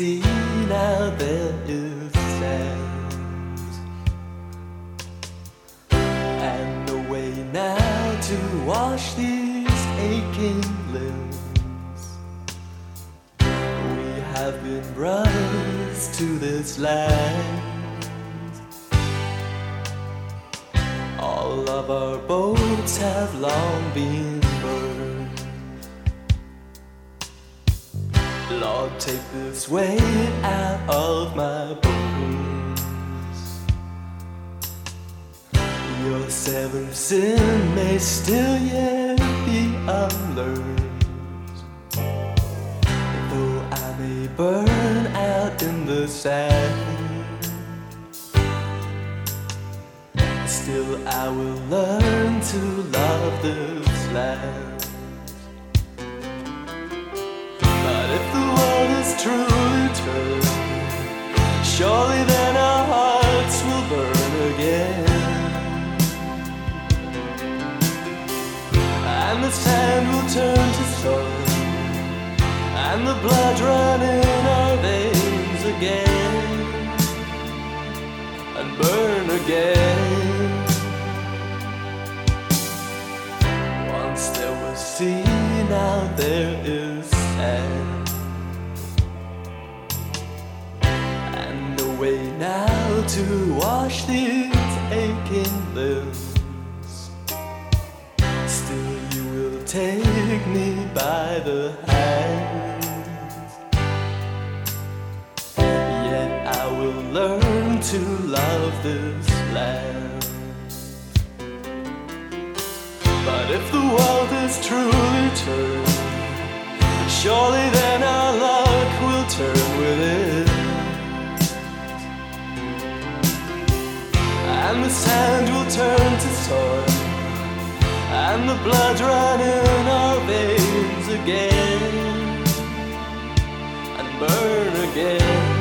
Now there is sand. And no way now to wash these aching limbs. We have been brothers to this land. All of our boats have long been Lord, take this weight out of my bones. Your seventh sin may still yet be unlearned. Though I may burn out in the sand. Still, I will learn to love this land. Sand will turn to stone, and the blood run in our veins again, and burn again. Once there was sea, now there is sand. And no way now to wash these aching limbs. Take me by the hand. Yet I will learn to love this land. But if the world is truly turned, surely then our luck will turn with it. And the sand will turn to soil, and the blood run in our veins again, and burn again.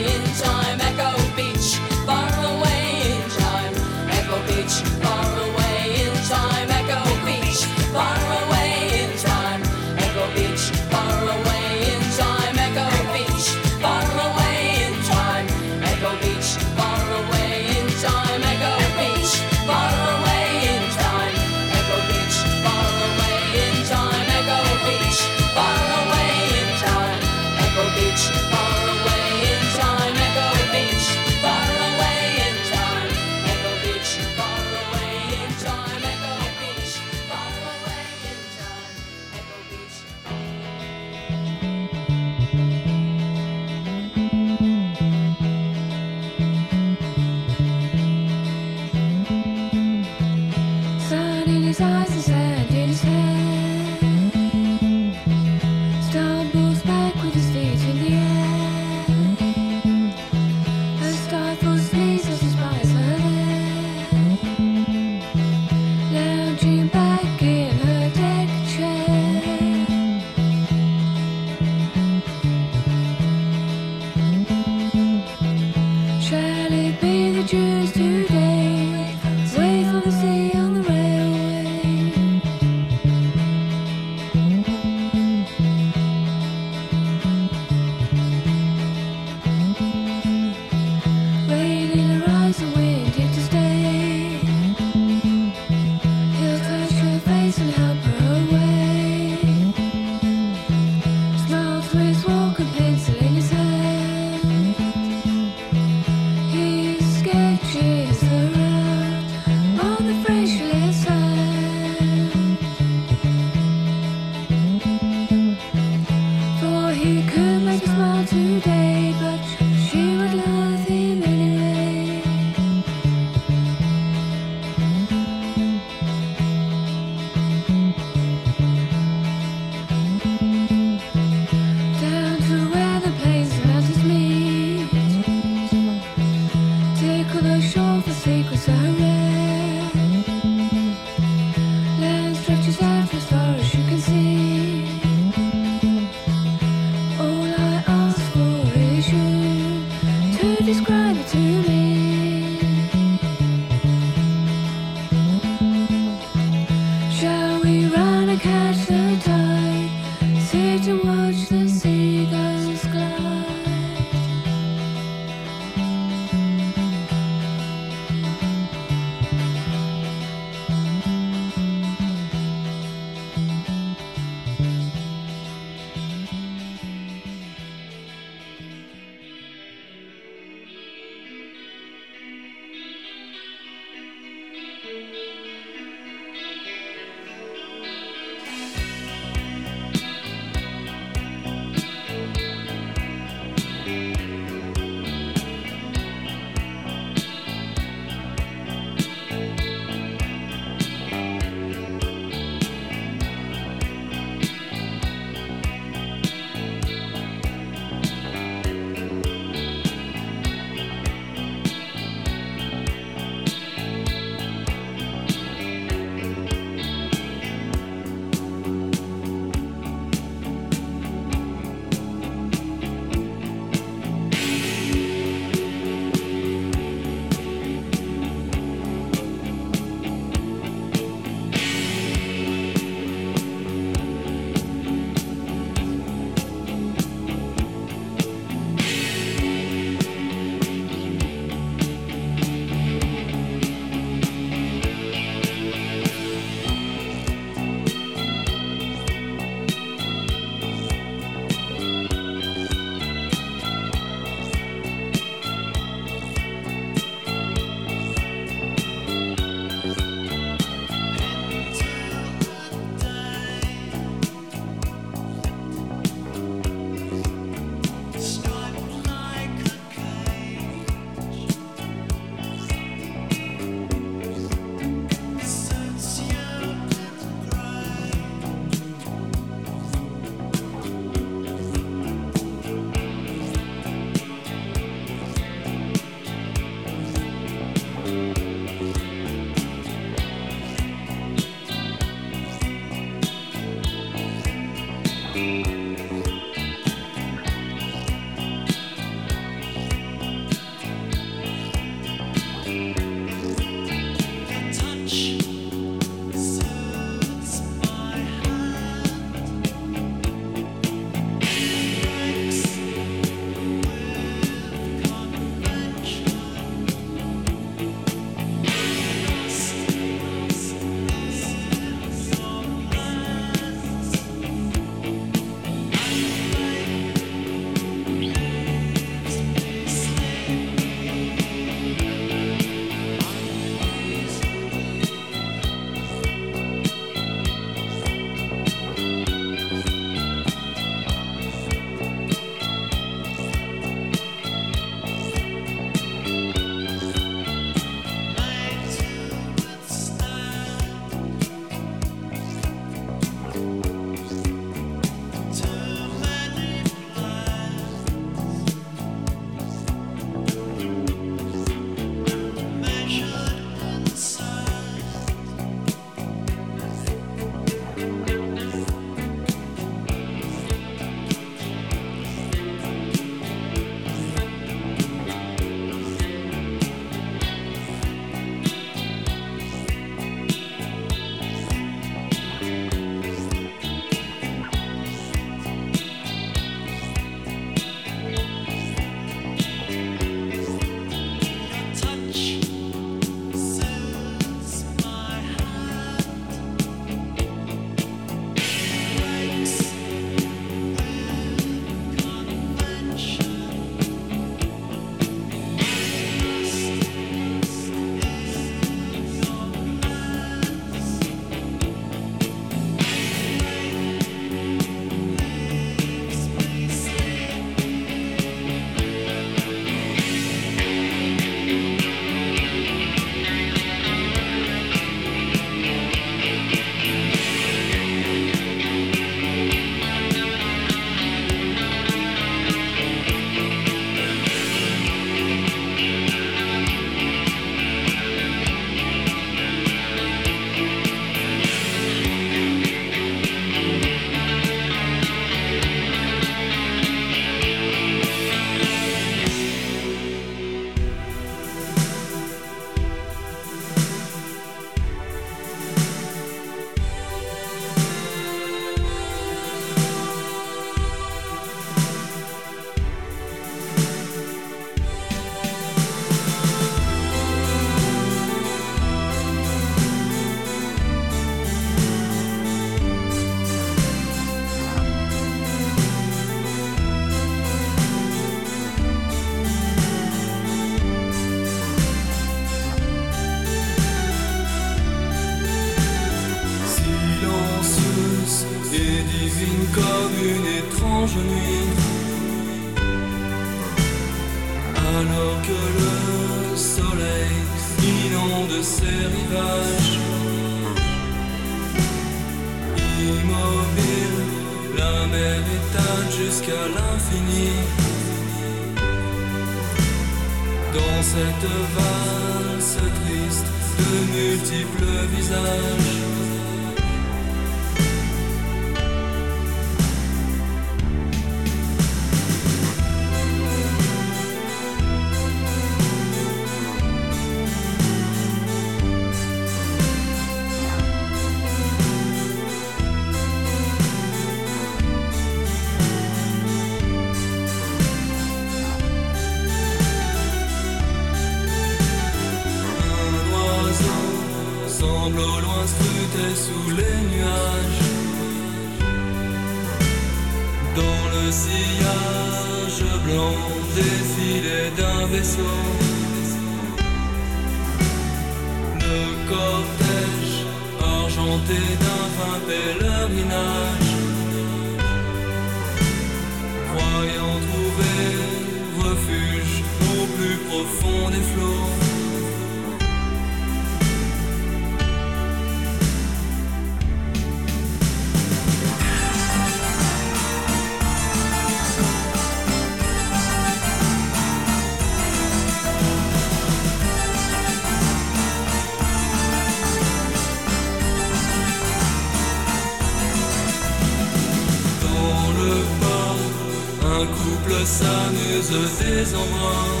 s'amuse des embruns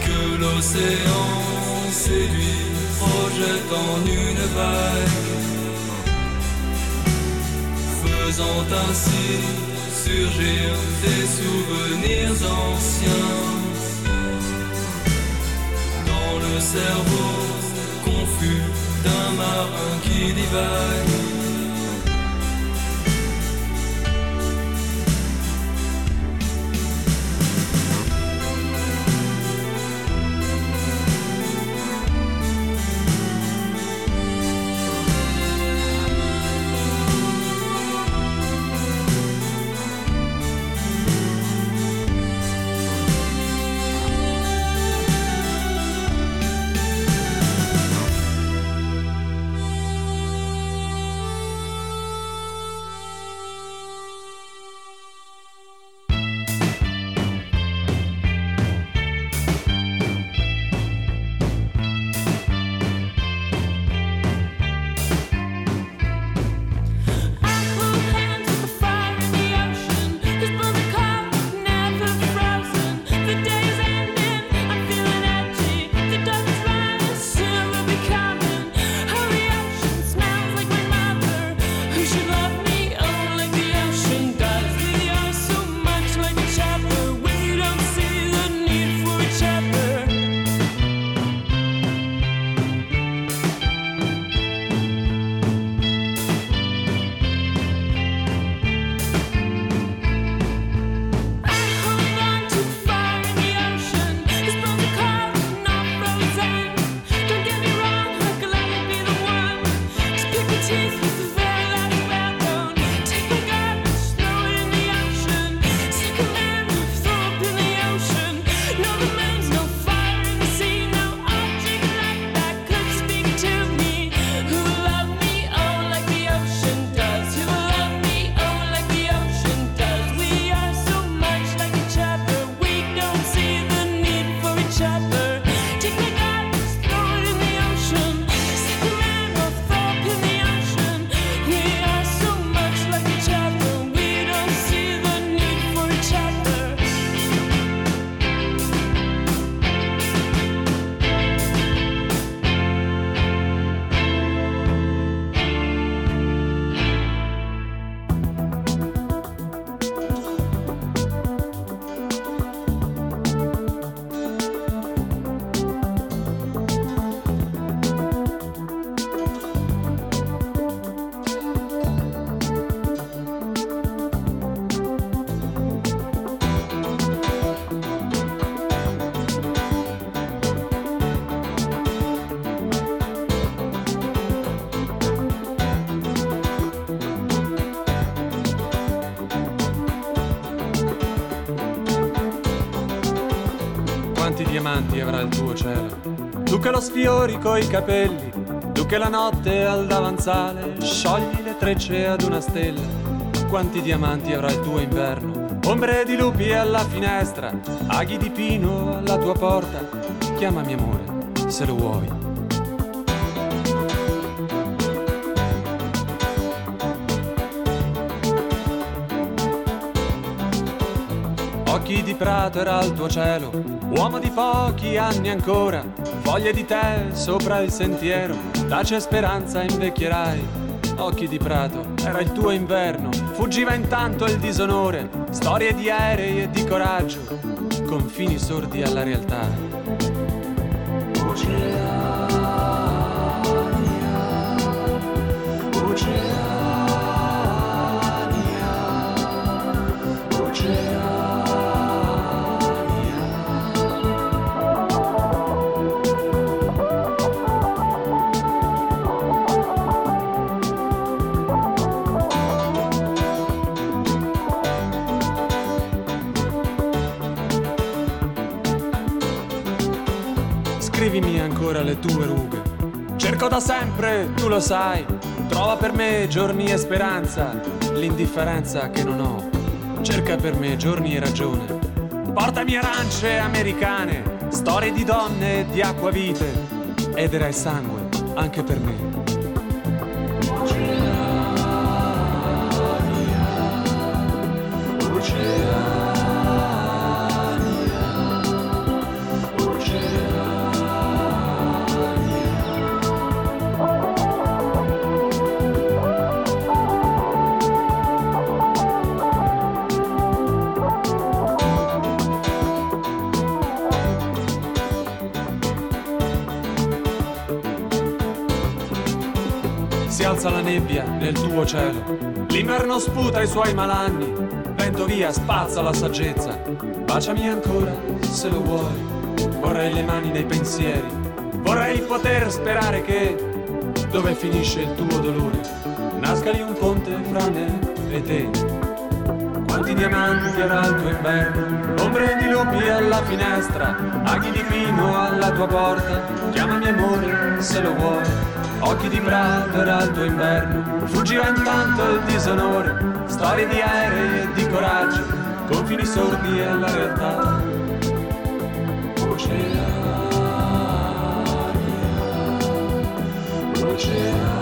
que l'océan séduit, projette en une vague, faisant ainsi surgir des souvenirs anciens dans le cerveau confus d'un marin qui divague. Lo sfiori coi capelli, tu che la notte al davanzale sciogli le trecce ad una stella. Quanti diamanti avrà il tuo inverno? Ombre di lupi alla finestra, aghi di pino alla tua porta. Chiamami amore, se lo vuoi. Occhi di prato era il tuo cielo, uomo di pochi anni ancora, foglie di te sopra il sentiero, tace speranza invecchierai. Occhi di prato era il tuo inverno, fuggiva intanto il disonore, storie di aerei e di coraggio, confini sordi alla realtà. Scrivimi ancora le tue rughe. Cerco da sempre, tu lo sai. Trova per me giorni e speranza, l'indifferenza che non ho. Cerca per me giorni e ragione. Portami arance americane, storie di donne di acquavite. Ed era sangue anche per me. Si alza la nebbia nel tuo cielo, l'inverno sputa i suoi malanni, vento via, spazza la saggezza, baciami ancora se lo vuoi, vorrei le mani nei pensieri, vorrei poter sperare che, dove finisce il tuo dolore, nasca lì un ponte fra me e te. Quanti diamanti avrà il tuo inverno, ombre di lupi alla finestra, aghi di pino alla tua porta, chiamami amore se lo vuoi. Occhi di prato era tuo inverno, fuggiva intanto il disonore, storie di aerei e di coraggio, confini sordi e la realtà. Oceania, oceania.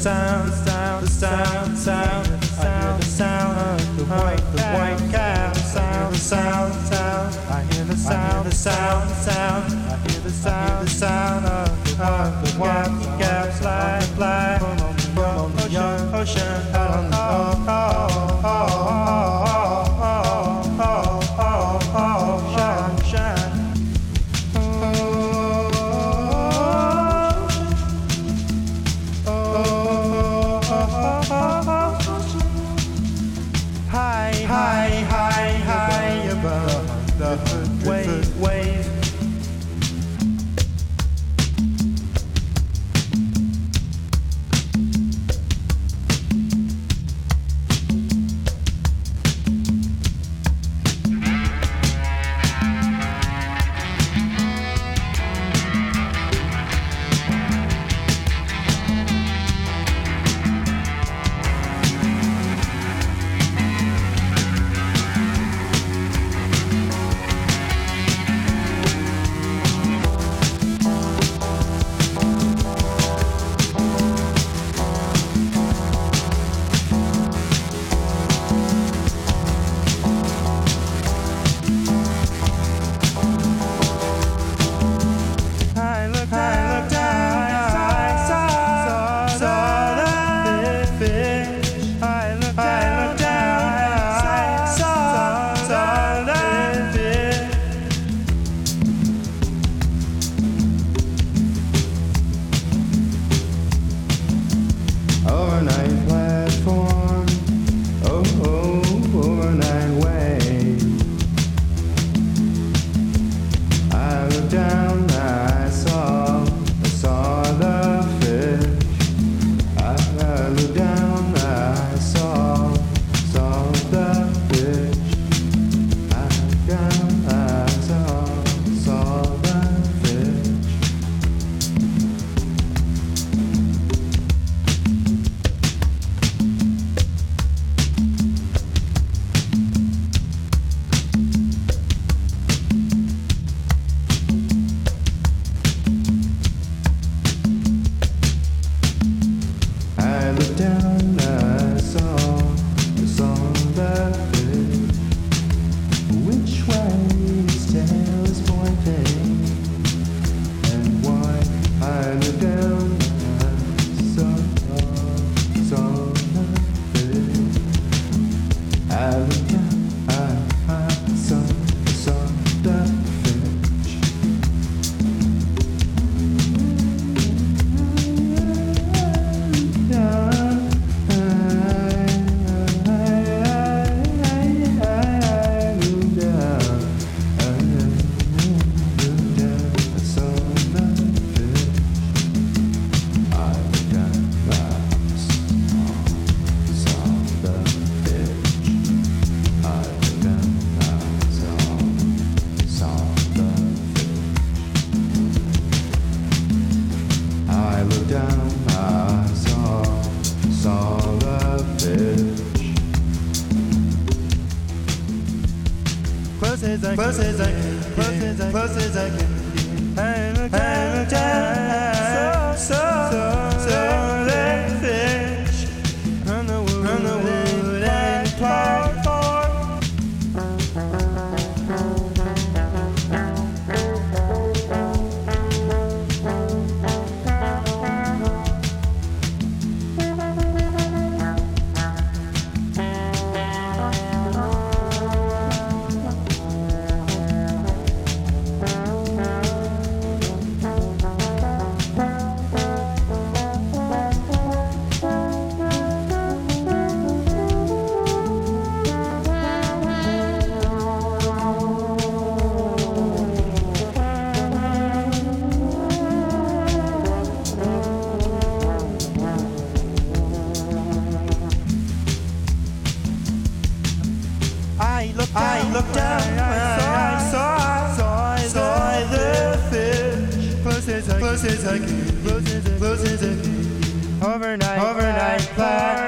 Sound, sound, the sound, sound, sound. I hear the sound of the white, the white cat. Sound, sound, sound. I hear the sound, the sound, sound. I hear the sound, the sound of the white, the white cat. Fly, fly from the ocean, ocean, out on the close as I close as I can, close as I close as I can. I'm a child, so so. so. close again. I can, close as Overnight, overnight.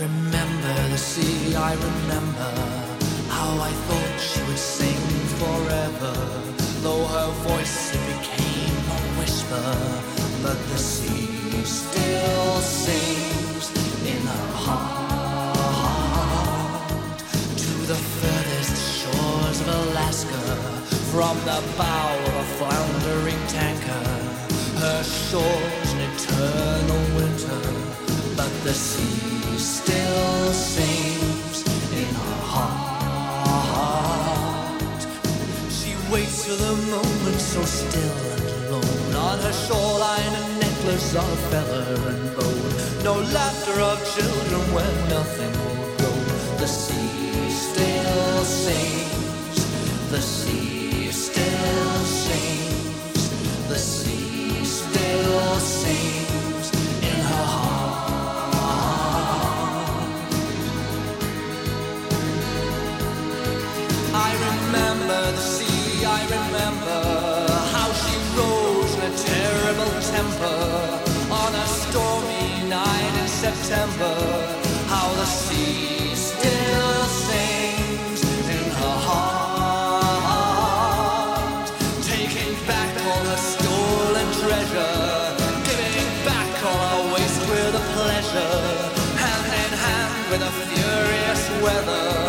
remember the sea, I remember how I thought she would sing forever. Though her voice it became a whisper, but the sea still sings in her heart. To the furthest shores of Alaska, from the bow of a floundering tanker, her shores an eternal winter, but the sea still sings in her heart. She waits for the moment so still and alone. On her shoreline, a necklace of feather and bone. No laughter of children where nothing will grow. The sea still sings. The sea still sings. The sea still sings. terrible temper on a stormy night in September. How the sea still sings in her heart, taking back all the stolen treasure, giving back all our waste with a pleasure, hand in hand with a furious weather.